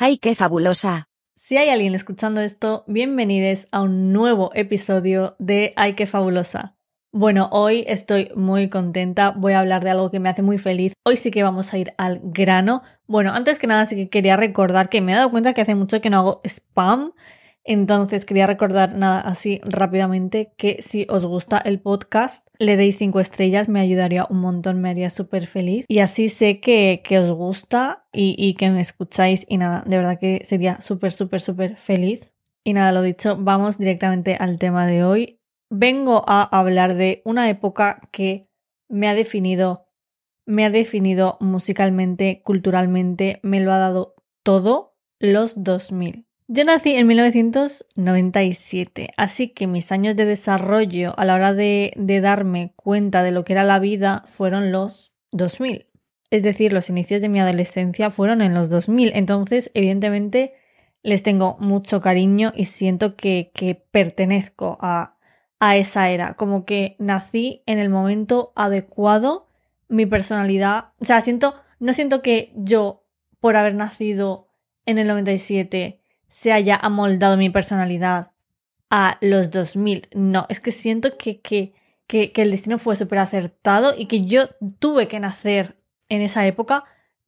¡Ay, qué fabulosa! Si hay alguien escuchando esto, bienvenidos a un nuevo episodio de Ay, qué fabulosa. Bueno, hoy estoy muy contenta, voy a hablar de algo que me hace muy feliz. Hoy sí que vamos a ir al grano. Bueno, antes que nada sí que quería recordar que me he dado cuenta que hace mucho que no hago spam entonces quería recordar nada así rápidamente que si os gusta el podcast le deis cinco estrellas, me ayudaría un montón, me haría súper feliz. Y así sé que, os gusta y, y, que me escucháis y nada, de verdad que sería súper, súper, súper feliz. Y nada, lo dicho, vamos directamente al tema de hoy. Vengo a hablar de una época que me ha definido, me ha definido musicalmente, culturalmente, me lo ha dado todo los 2000. Yo nací en 1997, así que mis años de desarrollo a la hora de, darme cuenta de lo que era la vida fueron los 2000. Es decir, los inicios de mi adolescencia fueron en los 2000. Entonces, evidentemente, les tengo mucho cariño y siento que, pertenezco a, a esa era. Como que nací en el momento adecuado, mi personalidad. O sea, siento, no siento que yo, por haber nacido en el 97, se haya amoldado mi personalidad a los 2000. No, es que siento que, que, que, el destino fue súper acertado y que yo tuve que nacer en esa época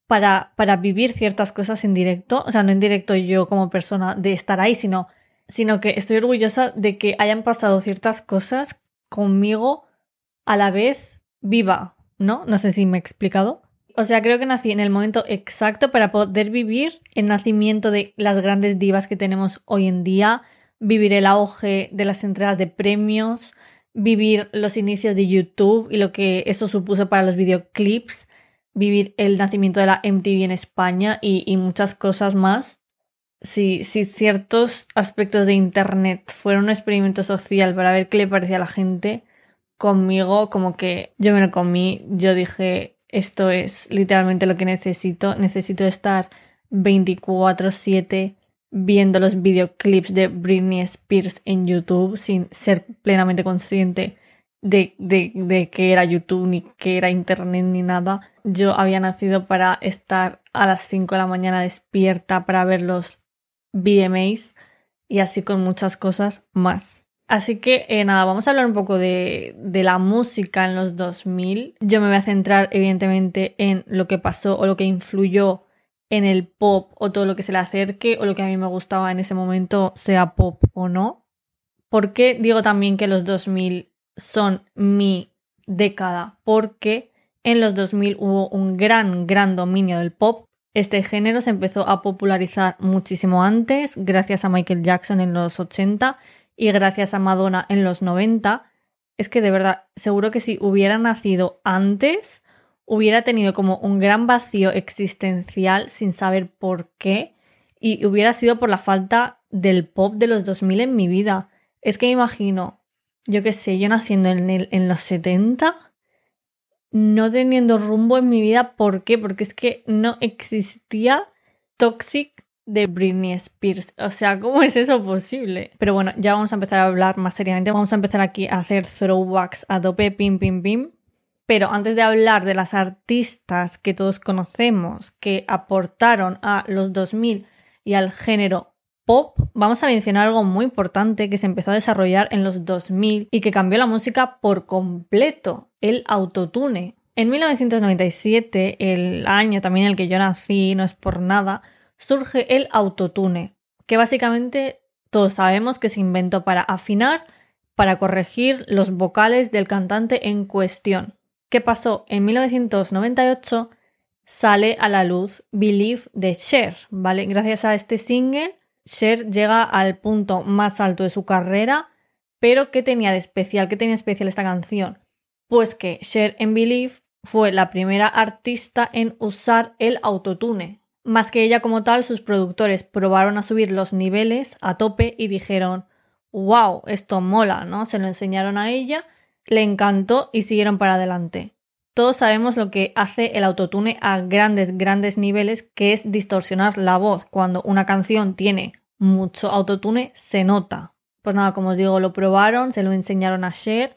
para, para vivir ciertas cosas en directo. O sea, no en directo yo como persona de estar ahí, sino, sino que estoy orgullosa de que hayan pasado ciertas cosas conmigo a la vez viva, ¿no? No sé si me he explicado. O sea, creo que nací en el momento exacto para poder vivir el nacimiento de las grandes divas que tenemos hoy en día, vivir el auge de las entregas de premios, vivir los inicios de YouTube y lo que eso supuso para los videoclips, vivir el nacimiento de la MTV en España y, muchas cosas más. Si, ciertos aspectos de Internet fueron un experimento social para ver qué le parecía a la gente, conmigo como que yo me lo comí, yo dije, esto es literalmente lo que necesito. Necesito estar 24/7 viendo los videoclips de Britney Spears en YouTube sin ser plenamente consciente de, de, que era YouTube, ni que era Internet, ni nada. Yo había nacido para estar a las 5 de la mañana despierta para ver los VMAs y así con muchas cosas más. Así que eh, nada, vamos a hablar un poco de, la música en los 2000. Yo me voy a centrar evidentemente en lo que pasó o lo que influyó en el pop o todo lo que se le acerque o lo que a mí me gustaba en ese momento, sea pop o no. ¿Por qué digo también que los 2000 son mi década? Porque en los 2000 hubo un gran, gran dominio del pop. Este género se empezó a popularizar muchísimo antes, gracias a Michael Jackson en los 80 y gracias a Madonna en los 90, es que de verdad, seguro que si hubiera nacido antes, hubiera tenido como un gran vacío existencial sin saber por qué y hubiera sido por la falta del pop de los 2000 en mi vida. Es que me imagino, yo qué sé, yo naciendo en, el, en los 70, no teniendo rumbo en mi vida, ¿por qué? Porque es que no existía Toxic de Britney Spears. O sea, ¿cómo es eso posible? Pero bueno, ya vamos a empezar a hablar más seriamente. Vamos a empezar aquí a hacer throwbacks a tope, pim, pim, pim. Pero antes de hablar de las artistas que todos conocemos que aportaron a los 2000 y al género pop, vamos a mencionar algo muy importante que se empezó a desarrollar en los 2000 y que cambió la música por completo, el autotune. En 1997, el año también en el que yo nací, no es por nada, surge el autotune, que básicamente todos sabemos que se inventó para afinar, para corregir los vocales del cantante en cuestión. ¿Qué pasó? En 1998 sale a la luz Believe de Cher, ¿vale? Gracias a este single, Cher llega al punto más alto de su carrera, pero ¿qué tenía de especial? ¿Qué tenía especial esta canción? Pues que Cher en Believe fue la primera artista en usar el autotune, más que ella como tal, sus productores probaron a subir los niveles a tope y dijeron, wow, esto mola, ¿no? Se lo enseñaron a ella, le encantó y siguieron para adelante. Todos sabemos lo que hace el autotune a grandes, grandes niveles, que es distorsionar la voz. Cuando una canción tiene mucho autotune, se nota. Pues nada, como os digo, lo probaron, se lo enseñaron a Cher,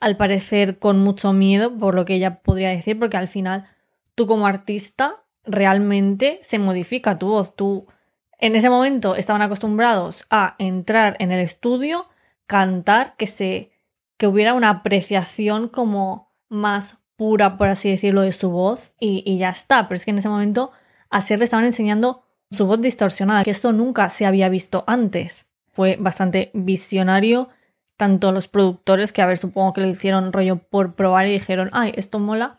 al parecer con mucho miedo, por lo que ella podría decir, porque al final tú como artista realmente se modifica tu voz. Tú En ese momento estaban acostumbrados a entrar en el estudio, cantar, que se que hubiera una apreciación como más pura, por así decirlo, de su voz y, ya está. Pero es que en ese momento a Ser le estaban enseñando su voz distorsionada, que esto nunca se había visto antes. Fue bastante visionario, tanto los productores, que a ver, supongo que lo hicieron rollo por probar y dijeron, ay, esto mola,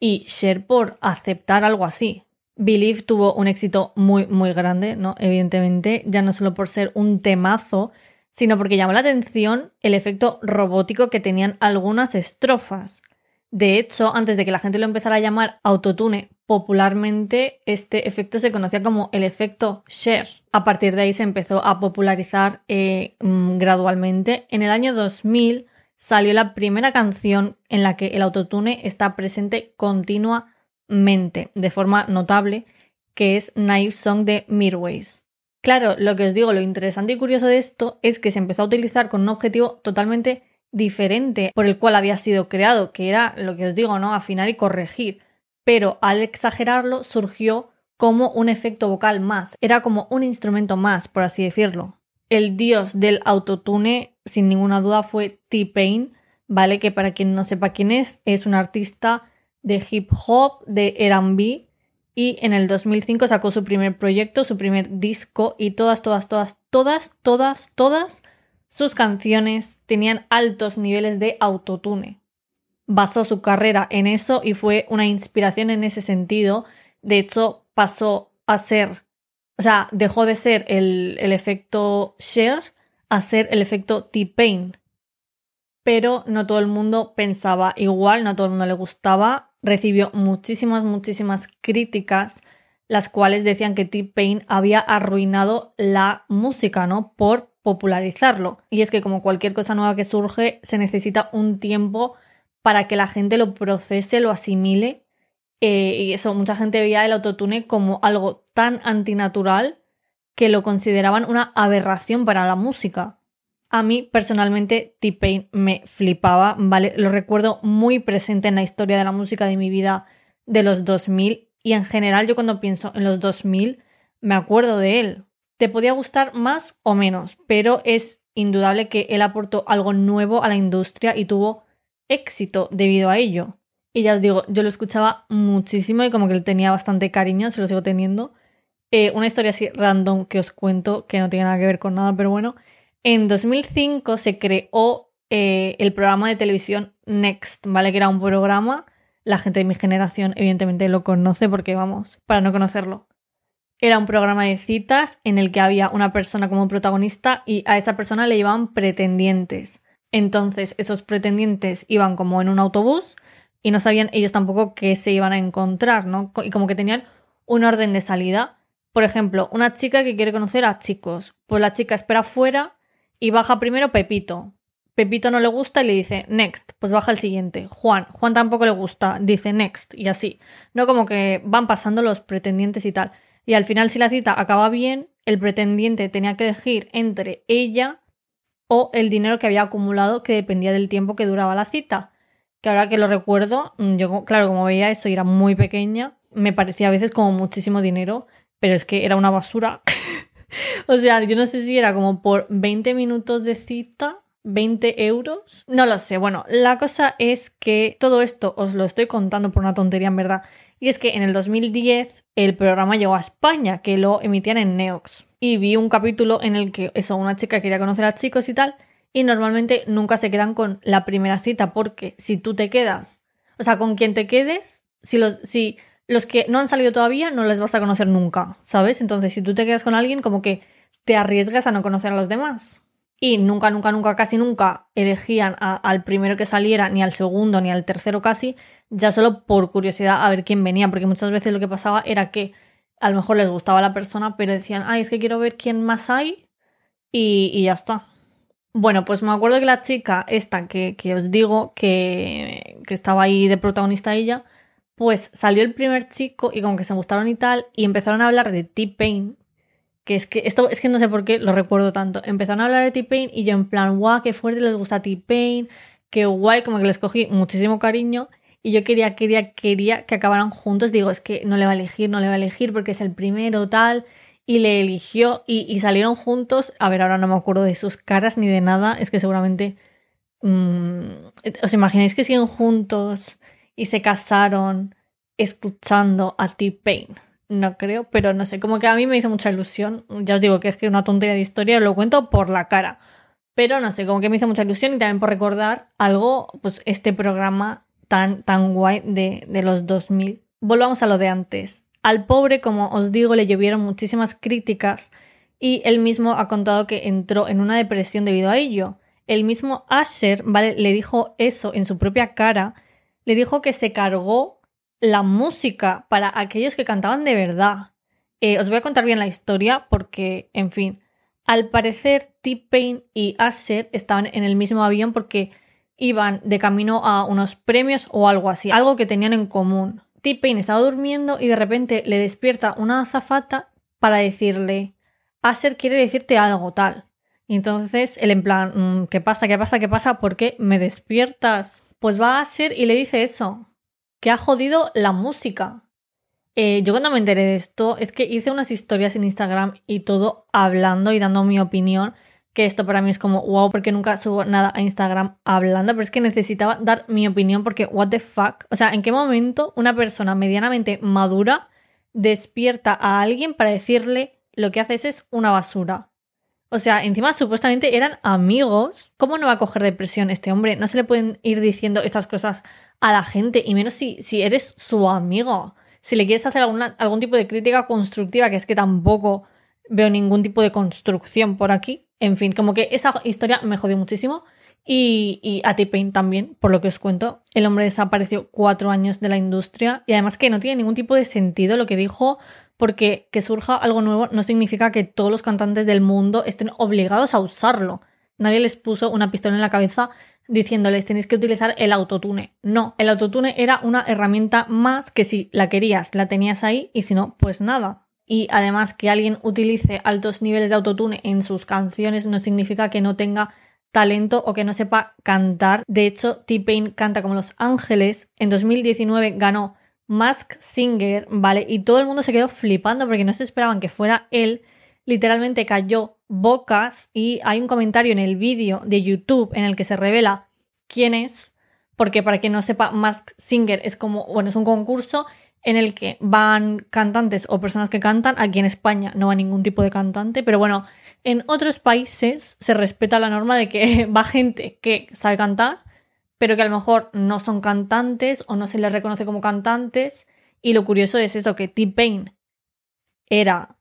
y Cher por aceptar algo así. Believe tuvo un éxito muy, muy grande, ¿no? Evidentemente, ya no solo por ser un temazo, sino porque llamó la atención el efecto robótico que tenían algunas estrofas. De hecho, antes de que la gente lo empezara a llamar autotune popularmente, este efecto se conocía como el efecto Cher. A partir de ahí se empezó a popularizar eh, mm, gradualmente. En el año 2000 salió la primera canción en la que el autotune está presente continuamente, de forma notable, que es Naive Song de Mirways. Claro, lo que os digo, lo interesante y curioso de esto es que se empezó a utilizar con un objetivo totalmente diferente por el cual había sido creado, que era lo que os digo, ¿no? Afinar y corregir. Pero al exagerarlo surgió como un efecto vocal más, era como un instrumento más, por así decirlo. El dios del autotune, sin ninguna duda, fue T-Pain, ¿vale? Que para quien no sepa quién es, es un artista de hip hop, de RB, y en el 2005 sacó su primer proyecto, su primer disco, y todas, todas, todas, todas, todas, todas sus canciones tenían altos niveles de autotune. Basó su carrera en eso y fue una inspiración en ese sentido. De hecho, pasó a ser, o sea, dejó de ser el, el efecto Cher a ser el efecto T-Pain. Pero no todo el mundo pensaba igual, no a todo el mundo le gustaba. Recibió muchísimas, muchísimas críticas, las cuales decían que T-Pain había arruinado la música, ¿no? Por popularizarlo. Y es que como cualquier cosa nueva que surge, se necesita un tiempo para que la gente lo procese, lo asimile. Eh, y eso, mucha gente veía el autotune como algo tan antinatural que lo consideraban una aberración para la música. A mí personalmente T-Pain me flipaba, ¿vale? Lo recuerdo muy presente en la historia de la música de mi vida de los 2000 y en general yo cuando pienso en los 2000 me acuerdo de él. Te podía gustar más o menos, pero es indudable que él aportó algo nuevo a la industria y tuvo éxito debido a ello. Y ya os digo, yo lo escuchaba muchísimo y como que él tenía bastante cariño, se lo sigo teniendo. Eh, una historia así random que os cuento, que no tiene nada que ver con nada, pero bueno. En 2005 se creó eh, el programa de televisión Next, ¿vale? Que era un programa, la gente de mi generación evidentemente lo conoce porque vamos, para no conocerlo. Era un programa de citas en el que había una persona como protagonista y a esa persona le llevaban pretendientes. Entonces esos pretendientes iban como en un autobús y no sabían ellos tampoco qué se iban a encontrar, ¿no? Y como que tenían un orden de salida. Por ejemplo, una chica que quiere conocer a chicos. Pues la chica espera fuera y baja primero Pepito. Pepito no le gusta y le dice next, pues baja el siguiente. Juan, Juan tampoco le gusta, dice next y así. No como que van pasando los pretendientes y tal. Y al final, si la cita acaba bien, el pretendiente tenía que elegir entre ella o el dinero que había acumulado que dependía del tiempo que duraba la cita. Que ahora que lo recuerdo, mm, yo claro, como veía eso y era muy pequeña, me parecía a veces como muchísimo dinero, pero es que era una basura. o sea, yo no sé si era como por 20 minutos de cita 20 euros. No lo sé. Bueno, la cosa es que todo esto os lo estoy contando por una tontería en verdad. Y es que en el 2010 el programa llegó a España, que lo emitían en Neox. Y vi un capítulo en el que eso, una chica quería conocer a chicos y tal, y normalmente nunca se quedan con la primera cita, porque si tú te quedas, o sea, con quien te quedes, si los, si los que no han salido todavía no les vas a conocer nunca, ¿sabes? Entonces, si tú te quedas con alguien, como que te arriesgas a no conocer a los demás y nunca, nunca, nunca, casi nunca elegían al primero que saliera, ni al segundo, ni al tercero casi, ya solo por curiosidad a ver quién venía, porque muchas veces lo que pasaba era que a lo mejor les gustaba la persona, pero decían, ay, es que quiero ver quién más hay y, ya está. Bueno, pues me acuerdo que la chica, esta que, que os digo, que, que estaba ahí de protagonista ella, pues salió el primer chico y como que se gustaron y tal, y empezaron a hablar de T-Pain, que es que esto es que no sé por qué lo recuerdo tanto. Empezaron a hablar de T-Pain y yo en plan, guau, qué fuerte les gusta T-Pain, qué guay, como que les cogí muchísimo cariño y yo quería, quería, quería que acabaran juntos. Digo, es que no le va a elegir, no le va a elegir porque es el primero, tal. y le eligió y, salieron juntos. A ver, ahora no me acuerdo de sus caras ni de nada, es que seguramente... Mm, ¿Os imagináis que siguen juntos y se casaron escuchando a T-Pain? No creo, pero no sé, como que a mí me hizo mucha ilusión. Ya os digo que es que una tontería de historia, lo cuento por la cara. Pero no sé, como que me hizo mucha ilusión y también por recordar algo, pues este programa tan, tan guay de, de los 2000. Volvamos a lo de antes. Al pobre, como os digo, le llovieron muchísimas críticas y él mismo ha contado que entró en una depresión debido a ello. El mismo Asher, ¿vale? Le dijo eso en su propia cara, le dijo que se cargó la música para aquellos que cantaban de verdad. Eh, os voy a contar bien la historia porque, en fin, al parecer T-Pain y Asher estaban en el mismo avión porque iban de camino a unos premios o algo así, algo que tenían en común. T-Pain estaba durmiendo y de repente le despierta una azafata para decirle, Asher quiere decirte algo tal. Y entonces él en plan, mm, ¿qué pasa? ¿Qué pasa? ¿Qué pasa? ¿Por qué me despiertas? Pues va a Asher y le dice eso que ha jodido la música. Eh, yo cuando me enteré de esto es que hice unas historias en Instagram y todo hablando y dando mi opinión, que esto para mí es como wow, porque nunca subo nada a Instagram hablando, pero es que necesitaba dar mi opinión porque what the fuck, o sea, ¿en qué momento una persona medianamente madura despierta a alguien para decirle lo que haces es una basura? O sea, encima supuestamente eran amigos. ¿Cómo no va a coger depresión este hombre? No se le pueden ir diciendo estas cosas a la gente, y menos si, si eres su amigo. Si le quieres hacer algún tipo de crítica constructiva, que es que tampoco veo ningún tipo de construcción por aquí. En fin, como que esa historia me jodió muchísimo. Y, a T-Pain también, por lo que os cuento. El hombre desapareció cuatro años de la industria y además que no tiene ningún tipo de sentido lo que dijo, porque que surja algo nuevo no significa que todos los cantantes del mundo estén obligados a usarlo. Nadie les puso una pistola en la cabeza diciéndoles tenéis que utilizar el autotune. No, el autotune era una herramienta más que si la querías, la tenías ahí y si no, pues nada. Y además que alguien utilice altos niveles de autotune en sus canciones no significa que no tenga talento o que no sepa cantar. De hecho, T-Pain canta como Los Ángeles. En 2019 ganó Mask Singer, ¿vale? Y todo el mundo se quedó flipando porque no se esperaban que fuera él. Literalmente cayó bocas y hay un comentario en el vídeo de YouTube en el que se revela quién es, porque para quien no sepa, Mask Singer es como, bueno, es un concurso en el que van cantantes o personas que cantan. Aquí en España no va ningún tipo de cantante, pero bueno, en otros países se respeta la norma de que va gente que sabe cantar, pero que a lo mejor no son cantantes o no se les reconoce como cantantes. Y lo curioso es eso, que T-Pain era,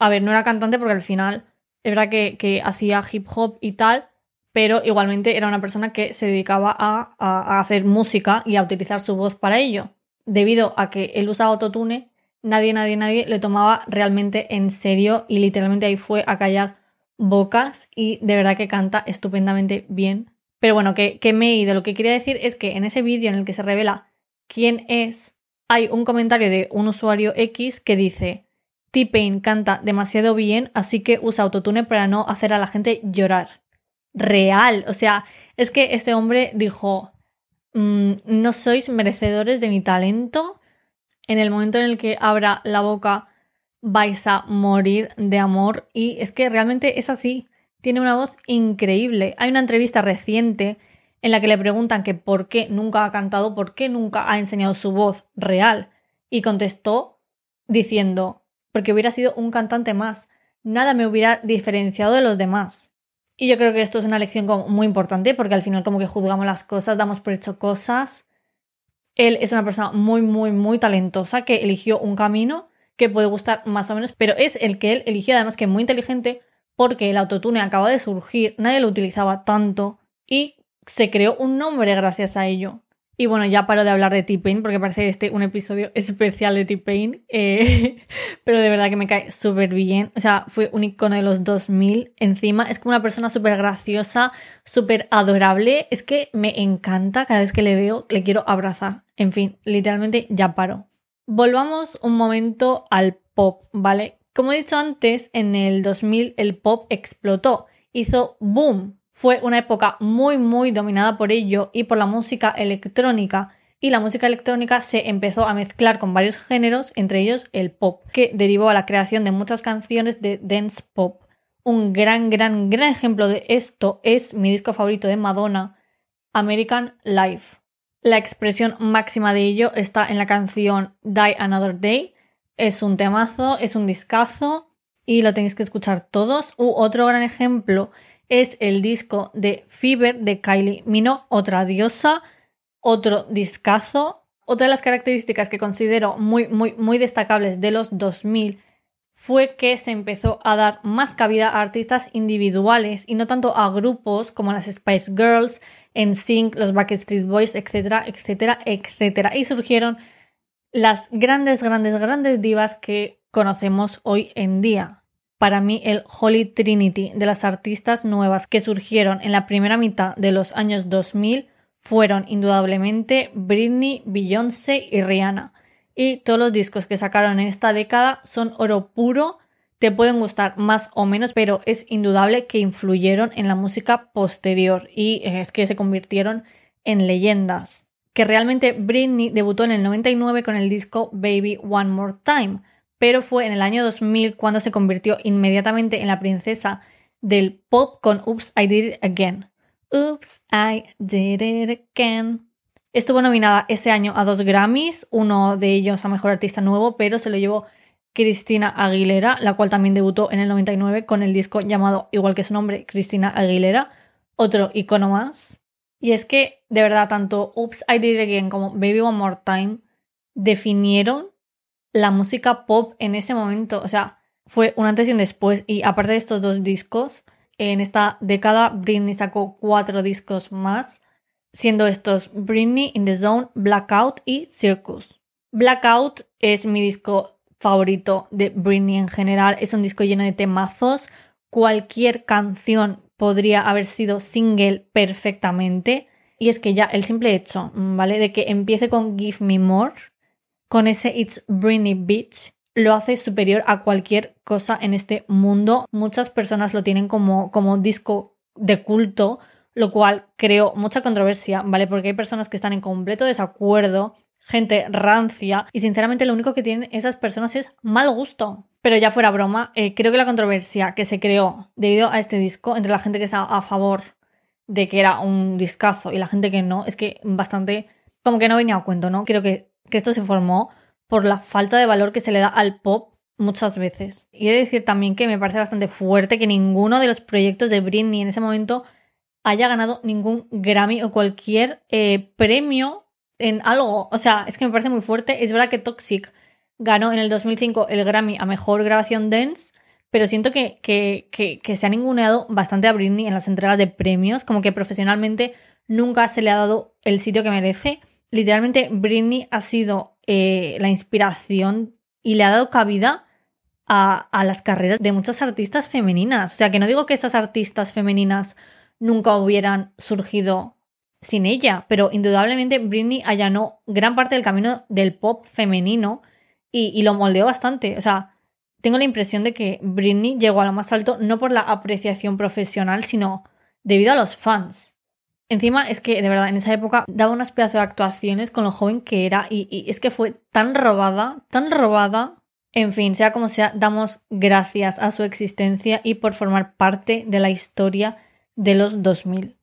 a ver, no era cantante porque al final es verdad que, hacía hip hop y tal, pero igualmente era una persona que se dedicaba a, hacer música y a utilizar su voz para ello. Debido a que él usaba autotune, nadie, nadie, nadie le tomaba realmente en serio y literalmente ahí fue a callar bocas y de verdad que canta estupendamente bien. Pero bueno, que, que me he ido. Lo que quería decir es que en ese vídeo en el que se revela quién es, hay un comentario de un usuario X que dice T-Pain canta demasiado bien, así que usa autotune para no hacer a la gente llorar. Real. O sea, es que este hombre dijo, mm, no sois merecedores de mi talento. En el momento en el que abra la boca vais a morir de amor. Y es que realmente es así. Tiene una voz increíble. Hay una entrevista reciente en la que le preguntan que por qué nunca ha cantado, por qué nunca ha enseñado su voz real. Y contestó diciendo, porque hubiera sido un cantante más. Nada me hubiera diferenciado de los demás. Y yo creo que esto es una lección muy importante porque al final como que juzgamos las cosas, damos por hecho cosas. Él es una persona muy, muy, muy talentosa que eligió un camino que puede gustar más o menos, pero es el que él eligió además que muy inteligente porque el autotune acaba de surgir, nadie lo utilizaba tanto y se creó un nombre gracias a ello. Y bueno, ya paro de hablar de T-Pain porque parece este un episodio especial de T-Pain. Eh, pero de verdad que me cae súper bien. O sea, fue un icono de los 2000 encima. Es como una persona súper graciosa, súper adorable. Es que me encanta cada vez que le veo, le quiero abrazar. En fin, literalmente ya paro. Volvamos un momento al pop, ¿vale? Como he dicho antes, en el 2000 el pop explotó. Hizo boom fue una época muy muy dominada por ello y por la música electrónica y la música electrónica se empezó a mezclar con varios géneros, entre ellos el pop, que derivó a la creación de muchas canciones de dance pop. Un gran, gran, gran ejemplo de esto es mi disco favorito de Madonna, American Life. La expresión máxima de ello está en la canción Die Another Day. Es un temazo, es un discazo y lo tenéis que escuchar todos. U otro gran ejemplo es el disco de Fever de Kylie Minogue, otra diosa, otro discazo. Otra de las características que considero muy, muy, muy destacables de los 2000 fue que se empezó a dar más cabida a artistas individuales y no tanto a grupos como las Spice Girls, NSYNC, los Backstreet Boys, etcétera, etcétera, etcétera. Y surgieron las grandes, grandes, grandes divas que conocemos hoy en día para mí el Holy Trinity de las artistas nuevas que surgieron en la primera mitad de los años 2000 fueron indudablemente Britney, Beyoncé y Rihanna. Y todos los discos que sacaron en esta década son oro puro, te pueden gustar más o menos, pero es indudable que influyeron en la música posterior y es que se convirtieron en leyendas. Que realmente Britney debutó en el 99 con el disco Baby One More Time, pero fue en el año 2000 cuando se convirtió inmediatamente en la princesa del pop con Oops, I Did It Again. Oops, I Did It Again. Estuvo nominada ese año a dos Grammys, uno de ellos a Mejor Artista Nuevo, pero se lo llevó Cristina Aguilera, la cual también debutó en el 99 con el disco llamado, igual que su nombre, Cristina Aguilera, otro icono más. Y es que, de verdad, tanto Oops, I Did It Again como Baby One More Time definieron la música pop en ese momento. O sea, fue un antes y un después. Y aparte de estos dos discos, en esta década Britney sacó cuatro discos más, siendo estos Britney in the Zone, Blackout y Circus. Blackout es mi disco favorito de Britney en general. Es un disco lleno de temazos. Cualquier canción podría haber sido single perfectamente. Y es que ya el simple hecho, ¿vale? De que empiece con Give Me More con ese It's Britney Beach lo hace superior a cualquier cosa en este mundo. Muchas personas lo tienen como, como disco de culto, lo cual creó mucha controversia, ¿vale? Porque hay personas que están en completo desacuerdo, gente rancia, y sinceramente lo único que tienen esas personas es mal gusto. Pero ya fuera broma, eh, creo que la controversia que se creó debido a este disco entre la gente que está a favor de que era un discazo y la gente que no, es que bastante como que no venía a cuento, ¿no? Creo que que esto se formó por la falta de valor que se le da al pop muchas veces. Y he de decir también que me parece bastante fuerte que ninguno de los proyectos de Britney en ese momento haya ganado ningún Grammy o cualquier eh, premio en algo. O sea, es que me parece muy fuerte. Es verdad que Toxic ganó en el 2005 el Grammy a Mejor Grabación Dance, pero siento que, que, que se ha ninguneado bastante a Britney en las entregas de premios, como que profesionalmente nunca se le ha dado el sitio que merece literalmente Britney ha sido eh, la inspiración y le ha dado cabida a, las carreras de muchas artistas femeninas. O sea, que no digo que esas artistas femeninas nunca hubieran surgido sin ella, pero indudablemente Britney allanó gran parte del camino del pop femenino y, y lo moldeó bastante. O sea, tengo la impresión de que Britney llegó a lo más alto no por la apreciación profesional, sino debido a los fans. Encima es que de verdad en esa época daba unas pedazos de actuaciones con lo joven que era y, es que fue tan robada, tan robada. En fin, sea como sea, damos gracias a su existencia y por formar parte de la historia de los 2000.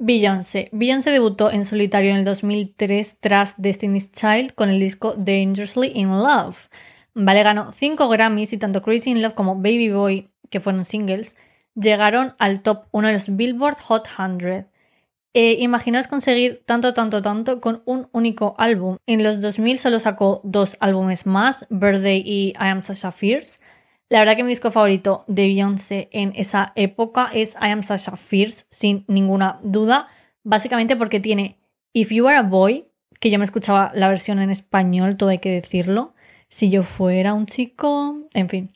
Beyoncé. Beyoncé debutó en solitario en el 2003 tras Destiny's Child con el disco Dangerously in Love. Vale, ganó 5 Grammys y tanto Crazy in Love como Baby Boy, que fueron singles, llegaron al top 1 de los Billboard Hot 100. Eh, imaginaos conseguir tanto, tanto, tanto con un único álbum. En los 2000 solo sacó dos álbumes más, Birthday y I Am Sasha Fierce. La verdad que mi disco favorito de Beyoncé en esa época es I Am Sasha Fierce, sin ninguna duda. Básicamente porque tiene If You Are a Boy, que yo me escuchaba la versión en español, todo hay que decirlo. Si yo fuera un chico, en fin.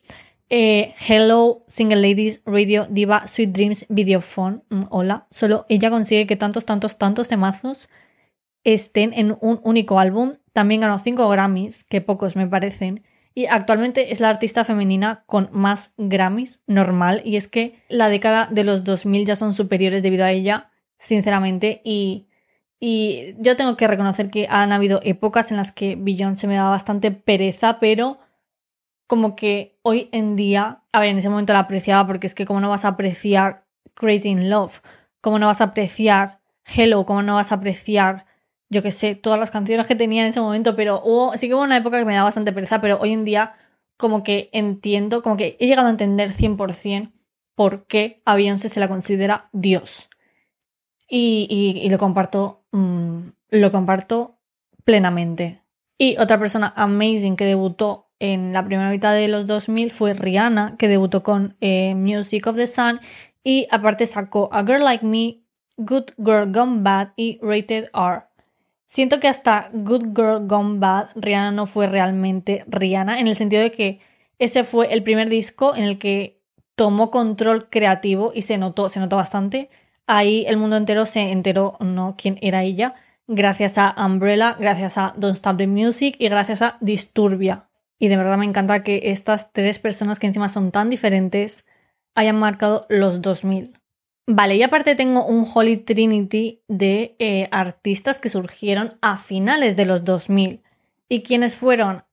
Eh, Hello, Single Ladies, Radio Diva, Sweet Dreams, Videophone. Mm, hola. Solo ella consigue que tantos, tantos, tantos temazos estén en un único álbum. También ganó 5 Grammys, que pocos me parecen. Y actualmente es la artista femenina con más Grammys, normal. Y es que la década de los 2000 ya son superiores debido a ella, sinceramente. Y, Y yo tengo que reconocer que han habido épocas en las que Beyoncé me daba bastante pereza, pero como que hoy en día, a ver, en ese momento la apreciaba porque es que como no vas a apreciar Crazy in Love, como no vas a apreciar Hello, como no vas a apreciar, yo que sé, todas las canciones que tenía en ese momento, pero hubo, sí que hubo una época que me daba bastante pereza, pero hoy en día como que entiendo, como que he llegado a entender 100% por qué a Beyoncé se la considera Dios. Y, lo comparto, mm, lo comparto plenamente. Y otra persona amazing que debutó en la primera mitad de los 2000 fue Rihanna, que debutó con eh, Music of the Sun y aparte sacó A Girl Like Me, Good Girl Gone Bad y Rated R. Siento que hasta Good Girl Gone Bad Rihanna no fue realmente Rihanna, en el sentido de que ese fue el primer disco en el que tomó control creativo y se notó, se notó bastante. Ahí el mundo entero se enteró, ¿no? quién era ella, gracias a Umbrella, gracias a Don't Stop the Music y gracias a Disturbia. Y de verdad me encanta que estas tres personas que encima son tan diferentes hayan marcado los 2000. Vale, y aparte tengo un Holy Trinity de eh, artistas que surgieron a finales de los 2000. ¿Y quiénes fueron?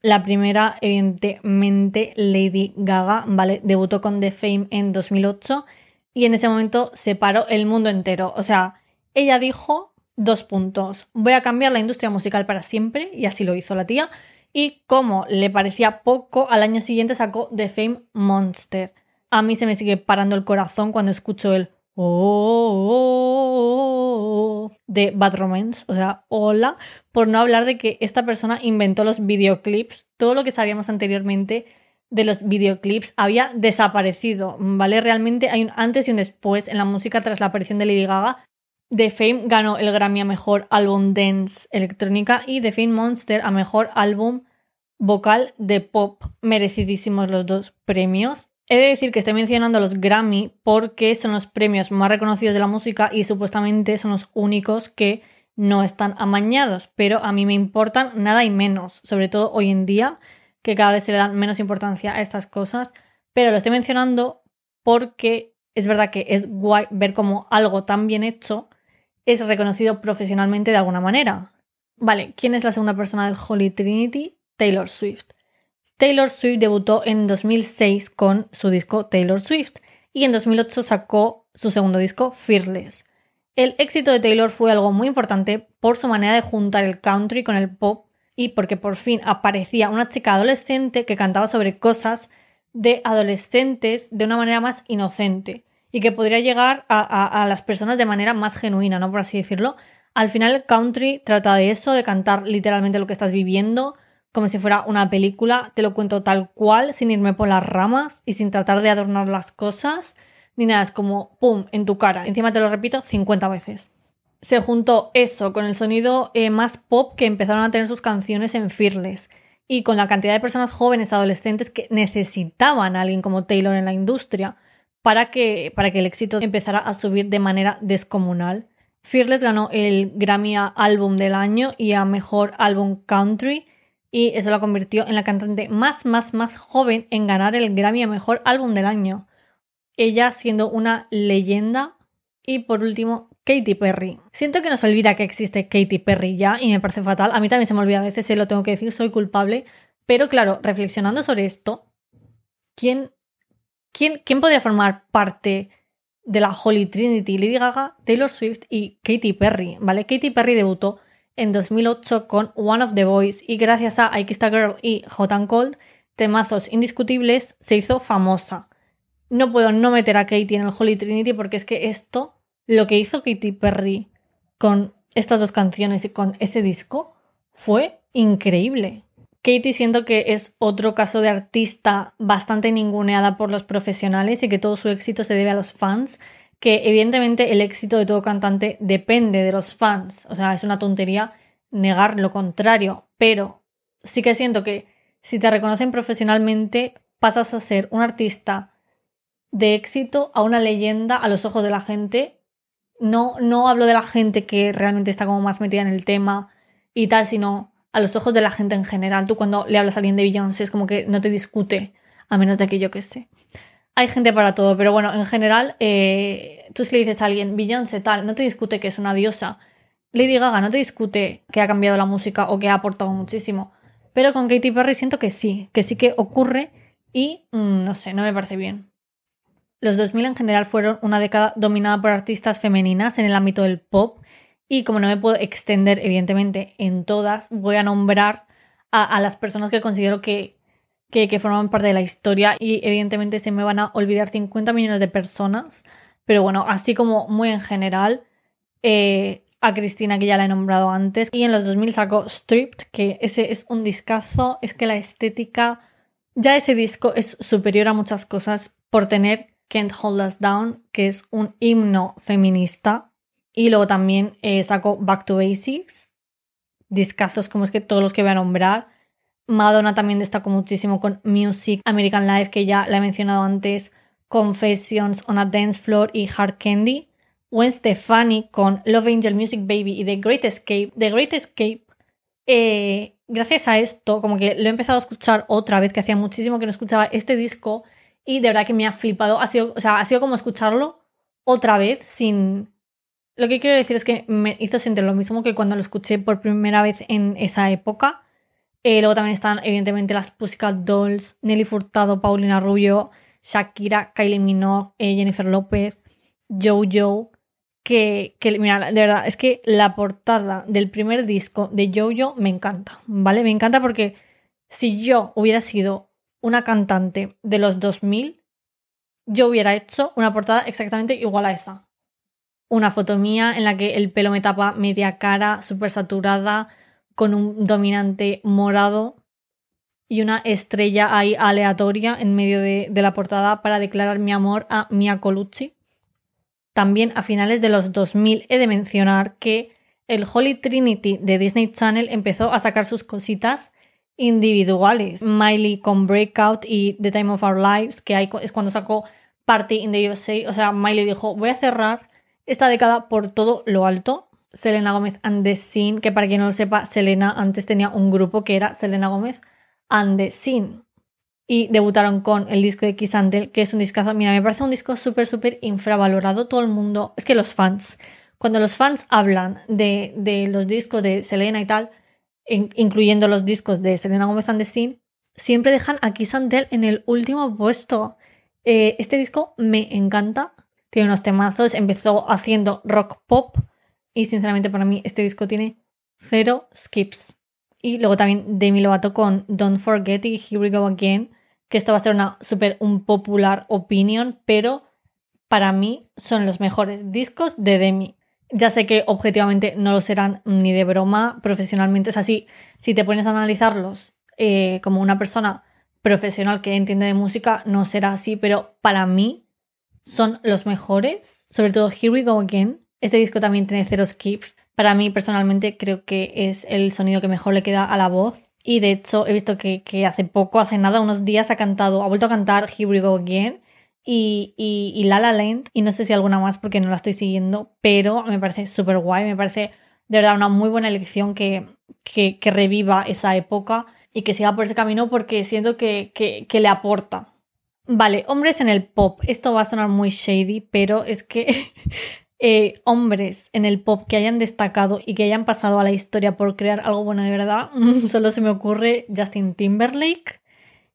La primera, evidentemente, Lady Gaga, ¿vale? Debutó con The Fame en 2008 y en ese momento se paró el mundo entero. O sea, ella dijo dos puntos. Voy a cambiar la industria musical para siempre y así lo hizo la tía. Y como le parecía poco, al año siguiente sacó The Fame Monster a mí se me sigue parando el corazón cuando escucho el oh, de Bad Romance, o sea, hola, por no hablar de que esta persona inventó los videoclips, todo lo que sabíamos anteriormente de los videoclips había desaparecido, ¿vale? Realmente hay un antes y un después en la música tras la aparición de Lady Gaga. The Fame ganó el Grammy a Mejor Álbum Dance Electrónica y The Fame Monster a Mejor Álbum Vocal de Pop. Merecidísimos los dos premios. He de decir que estoy mencionando los Grammy porque son los premios más reconocidos de la música y supuestamente son los únicos que no están amañados, pero a mí me importan nada y menos, sobre todo hoy en día, que cada vez se le dan menos importancia a estas cosas, pero lo estoy mencionando porque es verdad que es guay ver cómo algo tan bien hecho es reconocido profesionalmente de alguna manera. Vale, ¿quién es la segunda persona del Holy Trinity? Taylor Swift. Taylor Swift debutó en 2006 con su disco Taylor Swift y en 2008 sacó su segundo disco Fearless. El éxito de Taylor fue algo muy importante por su manera de juntar el country con el pop y porque por fin aparecía una chica adolescente que cantaba sobre cosas de adolescentes de una manera más inocente y que podría llegar a, las personas de manera más genuina, ¿no? Por así decirlo. Al final country trata de eso, de cantar literalmente lo que estás viviendo, como si fuera una película, te lo cuento tal cual, sin irme por las ramas y sin tratar de adornar las cosas, ni nada, es como, ¡pum!, en tu cara. Encima te lo repito 50 veces. Se juntó eso con el sonido eh, más pop que empezaron a tener sus canciones en Fearless y con la cantidad de personas jóvenes adolescentes que necesitaban a alguien como Taylor en la industria para que, para que el éxito empezara a subir de manera descomunal. Fearless ganó el Grammy Álbum del Año y a Mejor Álbum Country y eso la convirtió en la cantante más, más, más joven en ganar el Grammy a Mejor Álbum del Año. Ella siendo una leyenda. Y por último, Katy Perry. Siento que nos olvida que existe Katy Perry ya y me parece fatal. A mí también se me olvida a veces, se lo tengo que decir, soy culpable. Pero claro, reflexionando sobre esto, ¿quién, quién, quién podría formar parte de la Holy Trinity? Lady Gaga, Taylor Swift y Katy Perry, ¿vale? Katy Perry debutó en 2008 con One of the Boys y gracias a I Kissed a Girl y Hot and Cold, temazos indiscutibles, se hizo famosa. No puedo no meter a Katie en el Holy Trinity porque es que esto, lo que hizo Katy Perry con estas dos canciones y con ese disco, fue increíble. Katie siento que es otro caso de artista bastante ninguneada por los profesionales y que todo su éxito se debe a los fans que evidentemente el éxito de todo cantante depende de los fans. O sea, es una tontería negar lo contrario, pero sí que siento que si te reconocen profesionalmente pasas a ser un artista de éxito a una leyenda a los ojos de la gente. No, no hablo de la gente que realmente está como más metida en el tema y tal, sino a los ojos de la gente en general. Tú cuando le hablas a alguien de Beyoncé es como que no te discute, a menos de que yo que sé hay gente para todo, pero bueno, en general, eh, tú si le dices a alguien, Beyoncé tal, no te discute que es una diosa Lady Gaga no te discute que ha cambiado la música o que ha aportado muchísimo, pero con Katy Perry siento que sí, que sí que ocurre y mm, no sé, no me parece bien. Los 2000 en general fueron una década dominada por artistas femeninas en el ámbito del pop y como no me puedo extender evidentemente en todas, voy a nombrar a, las personas que considero que, que, forman parte de la historia y evidentemente se me van a olvidar 50 millones de personas, pero bueno, así como muy en general, eh, a Cristina que ya la he nombrado antes y en los 2000 sacó Stripped, que ese es un discazo, es que la estética, ya ese disco es superior a muchas cosas por tener Can't Hold Us Down, que es un himno feminista. Y luego también eh, sacó Back to Basics, discazos como es que todos los que voy a nombrar. Madonna también destacó muchísimo con Music, American Life, que ya la he mencionado antes, Confessions on a Dance Floor y Hard Candy. Gwen Stefani con Love Angel Music Baby y The Great Escape. The Great Escape, eh, gracias a esto, como que lo he empezado a escuchar otra vez, que hacía muchísimo que no escuchaba este disco y de verdad que me ha flipado. Ha sido, o sea, ha sido como escucharlo otra vez sin... Lo que quiero decir es que me hizo sentir lo mismo que cuando lo escuché por primera vez en esa época. Eh, luego también están, evidentemente, las Pussycat Dolls, Nelly Furtado, Paulina Rubio, Shakira, Kylie Minogue, eh, Jennifer López, Jojo. Que, que, mira, de verdad, es que la portada del primer disco de Jojo me encanta, ¿vale? Me encanta porque si yo hubiera sido una cantante de los 2000, yo hubiera hecho una portada exactamente igual a esa. Una foto mía en la que el pelo me tapa media cara, súper saturada, con un dominante morado y una estrella ahí aleatoria en medio de, la portada para declarar mi amor a Mia Colucci. También a finales de los 2000 he de mencionar que el Holy Trinity de Disney Channel empezó a sacar sus cositas individuales. Miley con Breakout y The Time of Our Lives, que es cuando sacó Party in the USA. O sea, Miley dijo, voy a cerrar esta década por todo lo alto. Selena Gómez and the Scene, que para quien no lo sepa, Selena antes tenía un grupo que era Selena Gómez and the Scene. Y debutaron con el disco de Kiss que es un disco, mira, me parece un disco súper, súper infravalorado. Todo el mundo, es que los fans, cuando los fans hablan de, de los discos de Selena y tal, incluyendo los discos de Selena Gomez and the Scene, siempre dejan a Kiss en el último puesto. Eh, este disco me encanta, tiene unos temazos, empezó haciendo rock pop y sinceramente para mí este disco tiene cero skips. Y luego también Demi Lovato con Don't Forget y Here We Go Again, que esto va a ser una súper un popular opinion, pero para mí son los mejores discos de Demi. Ya sé que objetivamente no lo serán ni de broma profesionalmente. O sea, si, te pones a analizarlos eh, como una persona profesional que entiende de música, no será así, pero para mí son los mejores. Sobre todo Here We Go Again. Este disco también tiene cero skips. Para mí personalmente creo que es el sonido que mejor le queda a la voz. Y de hecho he visto que, que hace poco, hace nada, unos días ha cantado, ha vuelto a cantar Here We Go Again y, y, La La Land, y no sé si alguna más porque no la estoy siguiendo, pero me parece súper guay, me parece de verdad una muy buena elección que, que, reviva esa época y que siga por ese camino porque siento que, que, le aporta. Vale, hombres en el pop. Esto va a sonar muy shady, pero es que eh, hombres en el pop que hayan destacado y que hayan pasado a la historia por crear algo bueno de verdad, solo se me ocurre Justin Timberlake,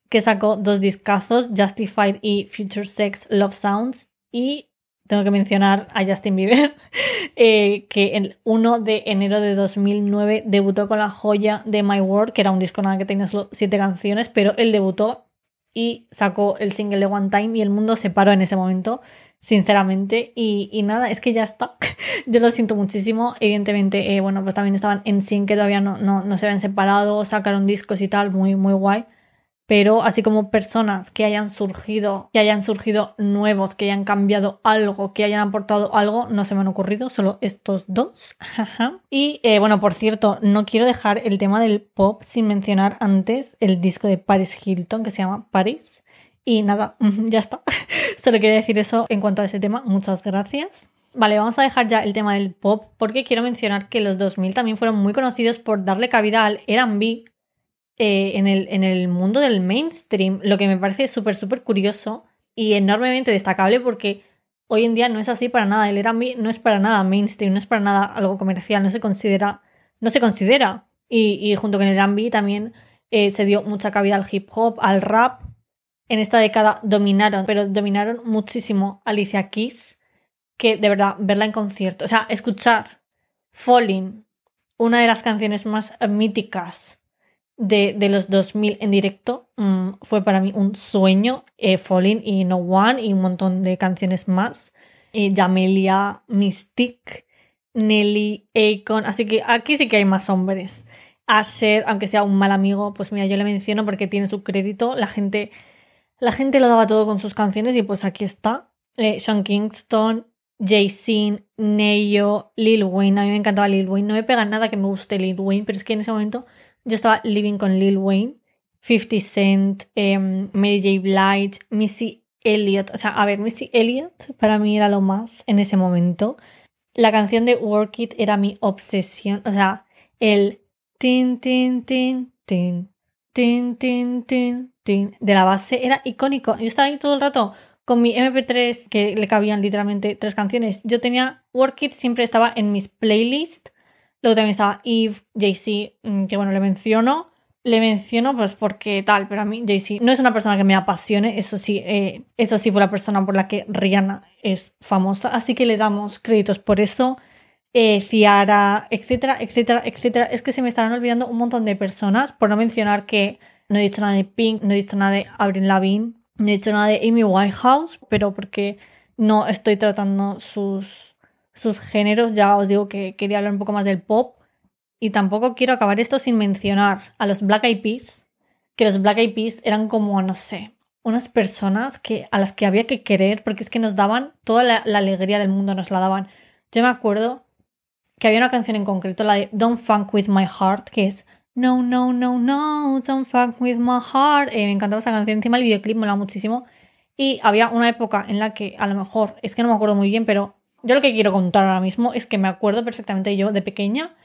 que sacó dos discazos, Justified y Future Sex Love Sounds. Y tengo que mencionar a Justin Bieber, eh, que el 1 de enero de 2009 debutó con la joya de My World, que era un disco nada que tenía solo siete canciones, pero él debutó y sacó el single de One Time y el mundo se paró en ese momento, sinceramente. Y, nada, es que ya está. Yo lo siento muchísimo. Evidentemente, eh, bueno, pues también estaban en sync, que todavía no, no, no se habían separado, sacaron discos y tal, muy, muy guay pero así como personas que hayan surgido, que hayan surgido nuevos, que hayan cambiado algo, que hayan aportado algo, no se me han ocurrido, solo estos dos. y eh, bueno, por cierto, no quiero dejar el tema del pop sin mencionar antes el disco de Paris Hilton que se llama Paris. Y nada, ya está. Solo quería decir eso en cuanto a ese tema. Muchas gracias. Vale, vamos a dejar ya el tema del pop porque quiero mencionar que los 2000 también fueron muy conocidos por darle cabida al R&B eh, en, el, en el mundo del mainstream, lo que me parece súper, súper curioso y enormemente destacable porque hoy en día no es así para nada. El R&B no es para nada mainstream, no es para nada algo comercial, no se considera, no se considera. Y, junto con el R&B también eh, se dio mucha cabida al hip hop, al rap. En esta década dominaron, pero dominaron muchísimo Alicia Keys, que de verdad verla en concierto, o sea, escuchar Falling, una de las canciones más míticas de, de los 2000 en directo, mm, fue para mí un sueño. Eh, Falling y No One y un montón de canciones más. Eh, Jamelia, Mystique, Nelly, Akon. Así que aquí sí que hay más hombres. Asher, aunque sea un mal amigo, pues mira, yo le menciono porque tiene su crédito. La gente, la gente lo daba todo con sus canciones y pues aquí está. Eh, Sean Kingston, Jay-Z, Neyo, Lil Wayne. A mí me encantaba Lil Wayne. No me pega nada que me guste Lil Wayne, pero es que en ese momento yo estaba living con Lil Wayne, 50 Cent, em, Mary J. Blige, Missy Elliott. O sea, a ver, Missy Elliott para mí era lo más en ese momento. La canción de Work It era mi obsesión. O sea, el tin, tin, tin, tin, tin, tin, tin, tin de la base era icónico. Yo estaba ahí todo el rato con mi MP3 que le cabían literalmente tres canciones. Yo tenía Work It, siempre estaba en mis playlists. Luego también estaba Eve, Jay-Z, mm, que bueno, le menciono. Le menciono pues porque tal, pero a mí Jay-Z no es una persona que me apasione, eso sí, eh, eso sí fue la persona por la que Rihanna es famosa, así que le damos créditos por eso. Eh, Ciara, etcétera, etcétera, etcétera. Es que se me estarán olvidando un montón de personas, por no mencionar que no he dicho nada de Pink, no he dicho nada de Avril Lavigne, no he dicho nada de Amy Whitehouse, pero porque no estoy tratando sus, sus géneros, ya os digo que quería hablar un poco más del pop. Y tampoco quiero acabar esto sin mencionar a los Black Eyed Peas, que los Black Eyed Peas eran como, no sé, unas personas que, a las que había que querer, porque es que nos daban toda la, alegría del mundo, nos la daban. Yo me acuerdo que había una canción en concreto, la de Don't Funk With My Heart, que es no, no, no, no, don't fuck with my heart. Eh, me encantaba esa canción. Encima el videoclip me molaba muchísimo. Y había una época en la que a lo mejor, es que no me acuerdo muy bien, pero yo lo que quiero contar ahora mismo es que me acuerdo perfectamente yo de pequeña,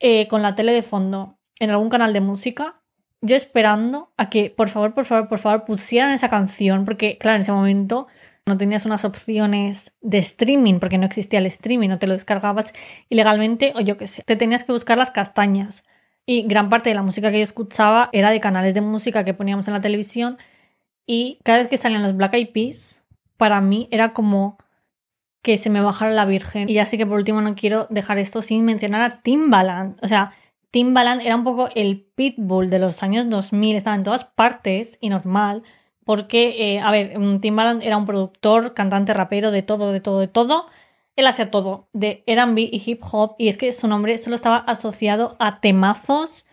eh, con la tele de fondo, en algún canal de música, yo esperando a que, por favor, por favor, por favor, pusieran esa canción, porque claro, en ese momento no tenías unas opciones de streaming, porque no existía el streaming, no te lo descargabas ilegalmente, o yo qué sé, te tenías que buscar las castañas. Y gran parte de la música que yo escuchaba era de canales de música que poníamos en la televisión. Y cada vez que salían los Black Eyed Peas, para mí era como que se me bajara la virgen. Y ya sé que por último no quiero dejar esto sin mencionar a Timbaland. O sea, Timbaland era un poco el pitbull de los años 2000, estaba en todas partes y normal. Porque, eh, a ver, Timbaland era un productor, cantante, rapero, de todo, de todo, de todo. Él hacía todo de R&B y hip hop y es que su nombre solo estaba asociado a temazos,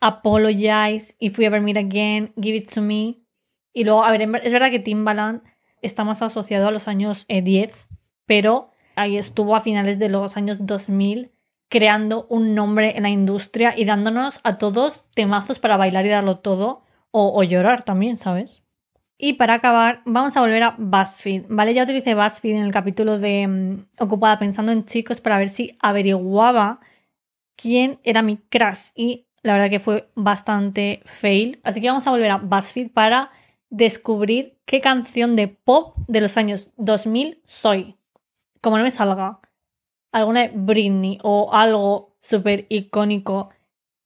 Apologize, If We Ever Meet Again, Give It To Me. Y luego, a ver, es verdad que Timbaland está más asociado a los años 10, eh, pero ahí estuvo a finales de los años 2000 creando un nombre en la industria y dándonos a todos temazos para bailar y darlo todo o, llorar también, ¿sabes? Y para acabar, vamos a volver a BuzzFeed, ¿vale? Ya utilicé BuzzFeed en el capítulo de mm, Ocupada pensando en chicos para ver si averiguaba quién era mi crush y la verdad que fue bastante fail. Así que vamos a volver a BuzzFeed para descubrir qué canción de pop de los años 2000 soy. Como no me salga alguna Britney o algo súper icónico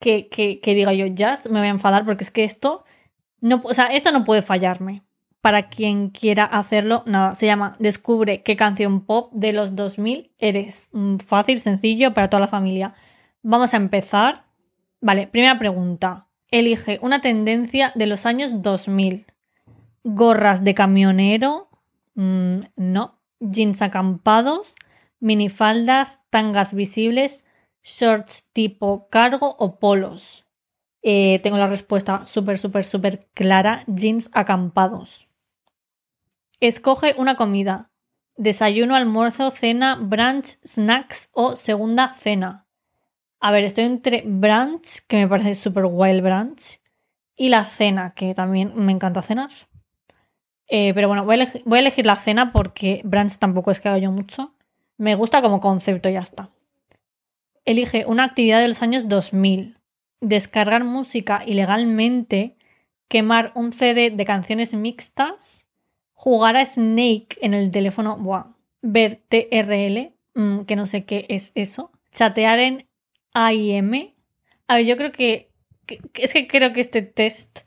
que, que, que diga yo jazz, me voy a enfadar porque es que esto no, o sea, esto no puede fallarme para quien quiera hacerlo, nada, se llama Descubre qué canción pop de los 2000 eres. Mm, fácil, sencillo para toda la familia. Vamos a empezar. Vale, primera pregunta. Elige una tendencia de los años 2000. Gorras de camionero. Mm, no. Jeans acampados. Minifaldas. Tangas visibles. Shorts tipo cargo o polos. Eh, tengo la respuesta súper, súper, súper clara. Jeans acampados. Escoge una comida. Desayuno, almuerzo, cena, brunch, snacks o segunda cena. A ver, estoy entre brunch, que me parece súper guay brunch, y la cena, que también me encanta cenar. Eh, pero bueno, voy a, elegir la cena porque brunch tampoco es que haga yo mucho. Me gusta como concepto, ya está. Elige una actividad de los años 2000. Descargar música ilegalmente, quemar un CD de canciones mixtas, jugar a Snake en el teléfono, buah, ver TRL, mm, que no sé qué es eso, chatear en AIM. A ver, yo creo que- es que creo que este test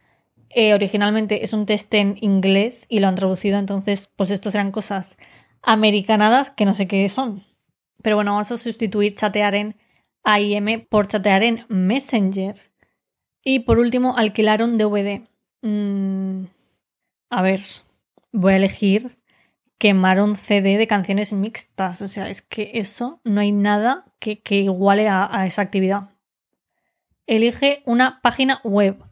eh, originalmente es un test en inglés y lo han traducido, entonces pues estos eran cosas americanadas que no sé qué son. Pero bueno, vamos a sustituir chatear en AIM por chatear en Messenger. Y por último, alquilar un DVD. Mm, a ver, voy a elegir quemar un CD de canciones mixtas. O sea, es que eso no hay nada que, que iguale a esa actividad. Elige una página web.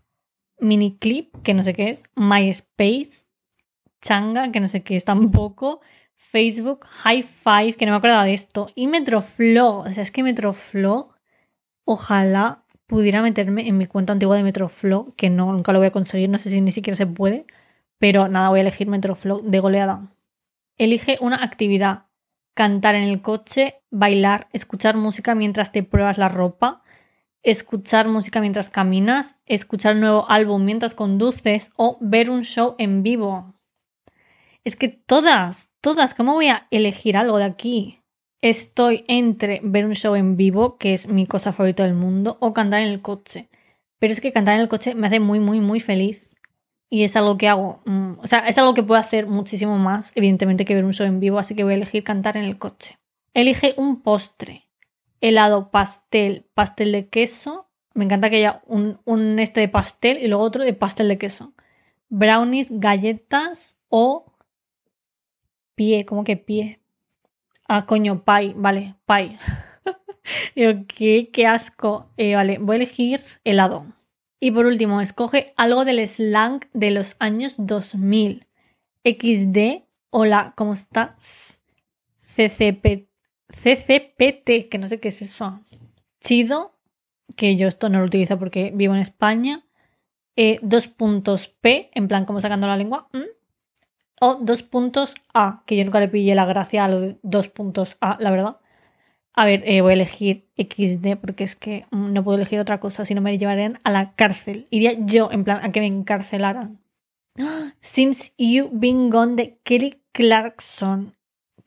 Miniclip, que no sé qué es. MySpace. Changa, que no sé qué es tampoco. Facebook, High Five, que no me acordaba de esto. Y Metroflow. O sea, es que Metroflow, ojalá pudiera meterme en mi cuenta antigua de Metroflow, que no, nunca lo voy a conseguir, no sé si ni siquiera se puede. Pero nada, voy a elegir Metroflow de goleada. Elige una actividad. Cantar en el coche, bailar, escuchar música mientras te pruebas la ropa, escuchar música mientras caminas, escuchar un nuevo álbum mientras conduces o ver un show en vivo. Es que todas, todas, ¿cómo voy a elegir algo de aquí? Estoy entre ver un show en vivo, que es mi cosa favorita del mundo, o cantar en el coche. Pero es que cantar en el coche me hace muy, muy, muy feliz. Y es algo que hago, mm, o sea, es algo que puedo hacer muchísimo más, evidentemente, que ver un show en vivo, así que voy a elegir cantar en el coche. Elige un postre. Helado, pastel, pastel de queso. Me encanta que haya un, este de pastel y luego otro de pastel de queso. Brownies, galletas o pie, ¿cómo que pie? Ah, coño, pie, vale, pie. Digo, qué, qué asco. Eh, vale, voy a elegir helado. Y por último, escoge algo del slang de los años 2000. XD, hola, ¿cómo estás? CCP, CCPT, que no sé qué es eso. Chido, que yo esto no lo utilizo porque vivo en España. Eh, dos puntos P, en plan como sacando la lengua. O dos puntos A, que yo nunca le pillé la gracia a los dos puntos A, la verdad. A ver, eh, voy a elegir XD porque es que mm, no puedo elegir otra cosa, si no me llevarían a la cárcel. Iría yo, en plan, a que me encarcelaran. Since You Been Gone de Kelly Clarkson.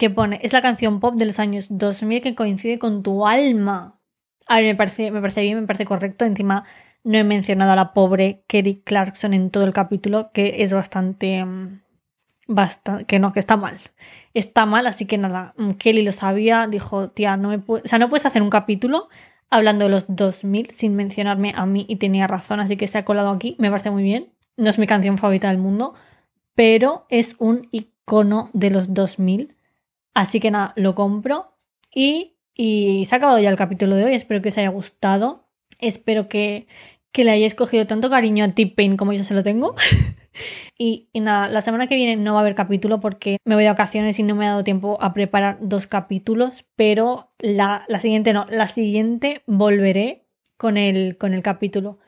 Que pone, es la canción pop de los años 2000 que coincide con tu alma. A ver, me parece, me parece bien, me parece correcto. Encima no he mencionado a la pobre Kelly Clarkson en todo el capítulo, que es bastante... mm, basta- que no, que está mal. Está mal, así que nada, mm, Kelly lo sabía, dijo, tía, no me o sea, no puedes hacer un capítulo hablando de los 2000 sin mencionarme a mí y tenía razón, así que se ha colado aquí, me parece muy bien. No es mi canción favorita del mundo, pero es un icono de los 2000, así que nada, lo compro y, y se ha acabado ya el capítulo de hoy, espero que os haya gustado, espero que, que le hayáis cogido tanto cariño a T-Pain como yo se lo tengo. Y, nada, la semana que viene no va a haber capítulo porque me voy de vacaciones y no me ha dado tiempo a preparar dos capítulos, pero la, la siguiente no, la siguiente volveré con el, con el capítulo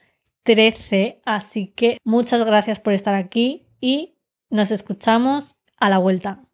13, así que muchas gracias por estar aquí y nos escuchamos a la vuelta.